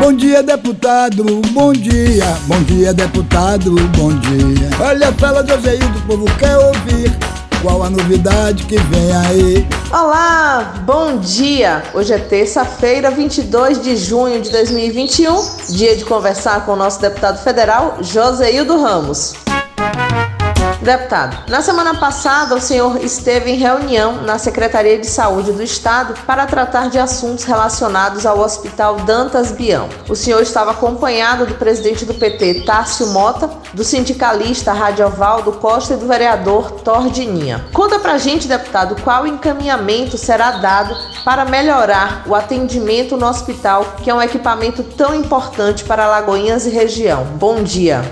Bom dia, deputado, bom dia. Bom dia, deputado, bom dia. Olha a fala do Ozeildo, o povo quer ouvir. Qual a novidade que vem aí? Olá, bom dia! Hoje é terça-feira, 22 de junho de 2021, dia de conversar com o nosso deputado federal, Joseildo Ramos. Deputado, na semana passada o senhor esteve em reunião na Secretaria de Saúde do Estado para tratar de assuntos relacionados ao Hospital Dantas Bião. O senhor estava acompanhado do presidente do PT, Tássio Mota, do sindicalista Radiovaldo Costa e do vereador Tordininha. Conta pra gente, deputado, qual encaminhamento será dado para melhorar o atendimento no hospital, que é um equipamento tão importante para Lagoinhas e região. Bom dia.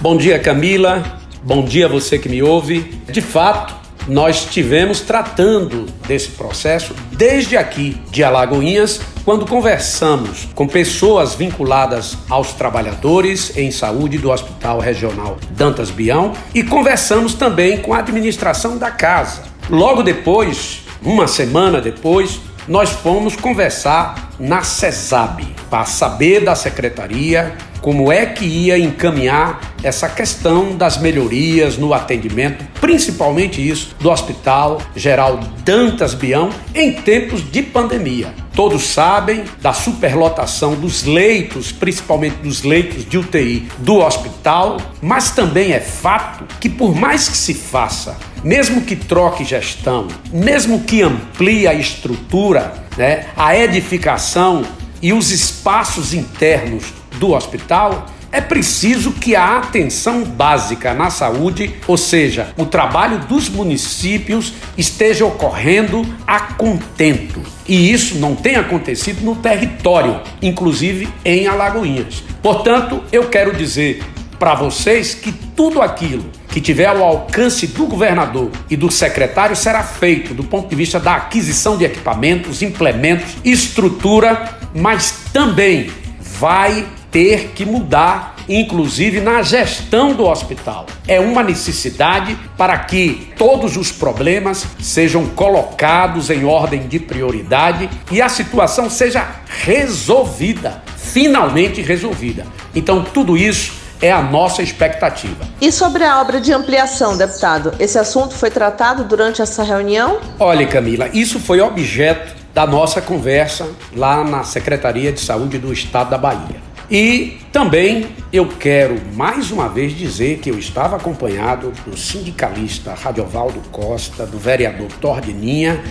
Bom dia, Camila. Bom dia a você que me ouve. De fato, nós estivemos tratando desse processo desde aqui de Alagoinhas, quando conversamos com pessoas vinculadas aos trabalhadores em saúde do Hospital Regional Dantas Bião e conversamos também com a administração da casa. Logo depois, uma semana depois, nós fomos conversar na CESAB para saber da secretaria como é que ia encaminhar essa questão das melhorias no atendimento, principalmente isso do Hospital Geral Dantas Bião em tempos de pandemia. Todos sabem da superlotação dos leitos, principalmente dos leitos de UTI do hospital, mas também é fato que por mais que se faça, mesmo que troque gestão, mesmo que amplie a estrutura, né, a edificação e os espaços internos do hospital, é preciso que a atenção básica na saúde, ou seja, o trabalho dos municípios, esteja ocorrendo a contento. E isso não tem acontecido no território, inclusive em Alagoinhas. Portanto, eu quero dizer para vocês que tudo aquilo que tiver ao alcance do governador e do secretário será feito do ponto de vista da aquisição de equipamentos, implementos, estrutura, mas também vai ter que mudar, inclusive na gestão do hospital. É uma necessidade para que todos os problemas sejam colocados em ordem de prioridade e a situação seja resolvida, finalmente resolvida. Então, tudo isso é a nossa expectativa. E sobre a obra de ampliação, deputado, esse assunto foi tratado durante essa reunião? Olha, Camila, isso foi objeto da nossa conversa lá na Secretaria de Saúde do Estado da Bahia. E também eu quero mais uma vez dizer que eu estava acompanhado do sindicalista Radiovaldo Costa, do vereador Tordininha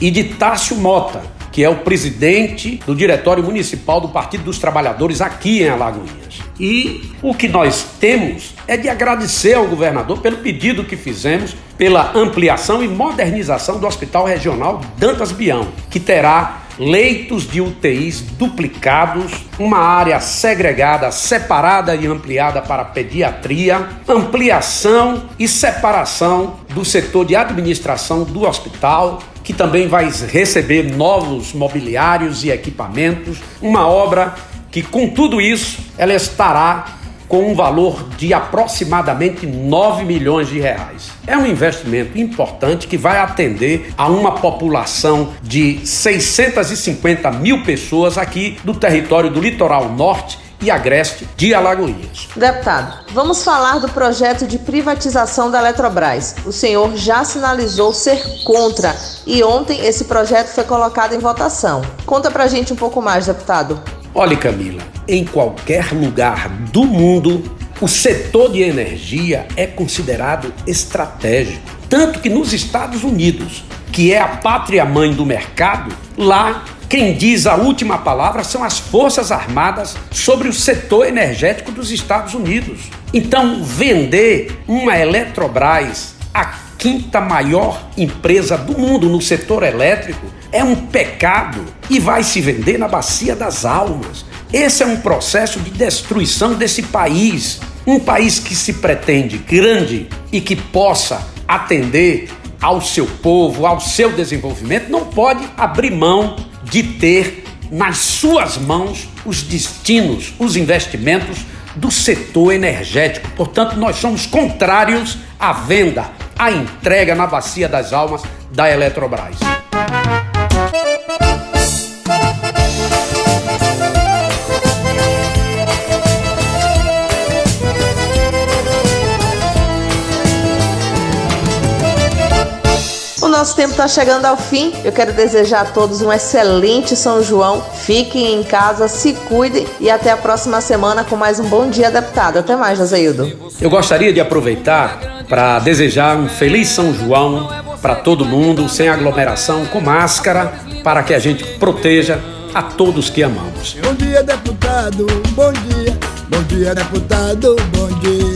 e de Tássio Mota, que é o presidente do Diretório Municipal do Partido dos Trabalhadores aqui em Alagoinhas. E o que nós temos é de agradecer ao governador pelo pedido que fizemos pela ampliação e modernização do Hospital Regional Dantas Bião, que terá leitos de UTIs duplicados, uma área segregada, separada e ampliada para pediatria, ampliação e separação do setor de administração do hospital, que também vai receber novos mobiliários e equipamentos, uma obra que com tudo isso ela estará com um valor de aproximadamente 9 milhões de reais. É um investimento importante que vai atender a uma população de 650 mil pessoas aqui do território do litoral norte e agreste de Alagoinhas. Deputado, vamos falar do projeto de privatização da Eletrobras. O senhor já sinalizou ser contra e ontem esse projeto foi colocado em votação. Conta pra gente um pouco mais, deputado. Olhe, Camila, em qualquer lugar do mundo, o setor de energia é considerado estratégico. Tanto que nos Estados Unidos, que é a pátria mãe do mercado, lá quem diz a última palavra são as Forças Armadas sobre o setor energético dos Estados Unidos. Então, vender uma Eletrobras, a quinta maior empresa do mundo no setor elétrico, é um pecado e vai se vender na bacia das almas. Esse é um processo de destruição desse país. Um país que se pretende grande e que possa atender ao seu povo, ao seu desenvolvimento, não pode abrir mão de ter nas suas mãos os destinos, os investimentos do setor energético. Portanto, nós somos contrários à venda, à entrega na bacia das almas da Eletrobras. Nosso tempo está chegando ao fim. Eu quero desejar a todos um excelente São João. Fiquem em casa, se cuidem e até a próxima semana com mais um Bom Dia Deputado. Até mais, Joseildo. Eu gostaria de aproveitar para desejar um feliz São João para todo mundo, sem aglomeração, com máscara, para que a gente proteja a todos que amamos. Bom dia, deputado. Bom dia. Bom dia, deputado. Bom dia.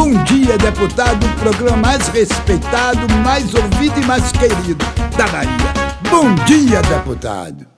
Bom dia, deputado. O programa mais respeitado, mais ouvido e mais querido da Bahia. Bom dia, deputado.